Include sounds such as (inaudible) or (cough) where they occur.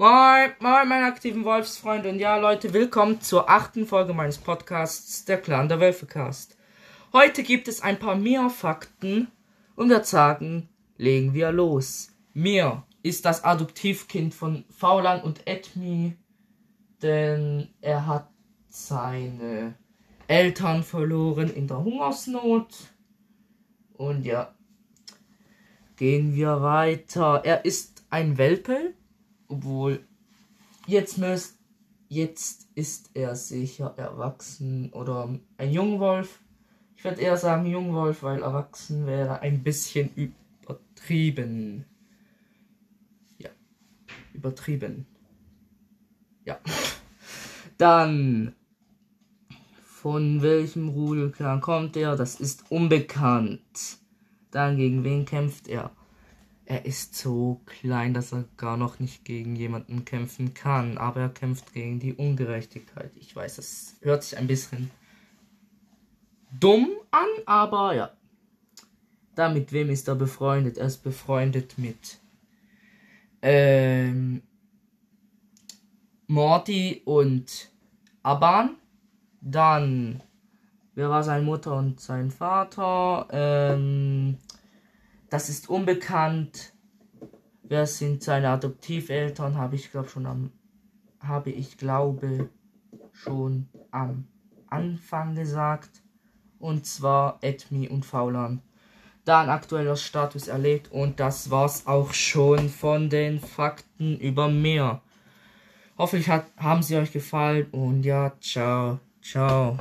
Moin, moin, meine aktiven Wolfsfreunde. Und ja, Leute, willkommen zur achten Folge meines Podcasts, der Clan der Wölfecast. Heute gibt es ein paar Mia-Fakten und wir sagen, legen wir los. Mia ist das Adoptivkind von Faulan und Edmi, denn er hat seine Eltern verloren in der Hungersnot. Und ja, gehen wir weiter. Er ist ein Welpe obwohl, jetzt müsst, jetzt ist er sicher erwachsen oder ein Jungwolf. Ich würde eher sagen Jungwolf, weil erwachsen wäre ein bisschen übertrieben. Ja, übertrieben. Ja. (laughs) Dann, von welchem Rudelclan kommt er? Das ist unbekannt. Dann, gegen wen kämpft er? Er ist so klein, dass er gar noch nicht gegen jemanden kämpfen kann, aber er kämpft gegen die Ungerechtigkeit. Ich weiß, das hört sich ein bisschen dumm an, aber ja. Da mit wem ist er befreundet? Er ist befreundet mit ähm, Morty und Aban. Dann, wer war seine Mutter und sein Vater? Ähm, das ist unbekannt. Wer sind seine Adoptiveltern? Habe ich glaube schon am habe ich glaube schon am Anfang gesagt. Und zwar Edmi und Faulan. Dann aktueller Status erlebt und das war's auch schon von den Fakten über mir. Hoffentlich hat, haben sie euch gefallen und ja, ciao, ciao.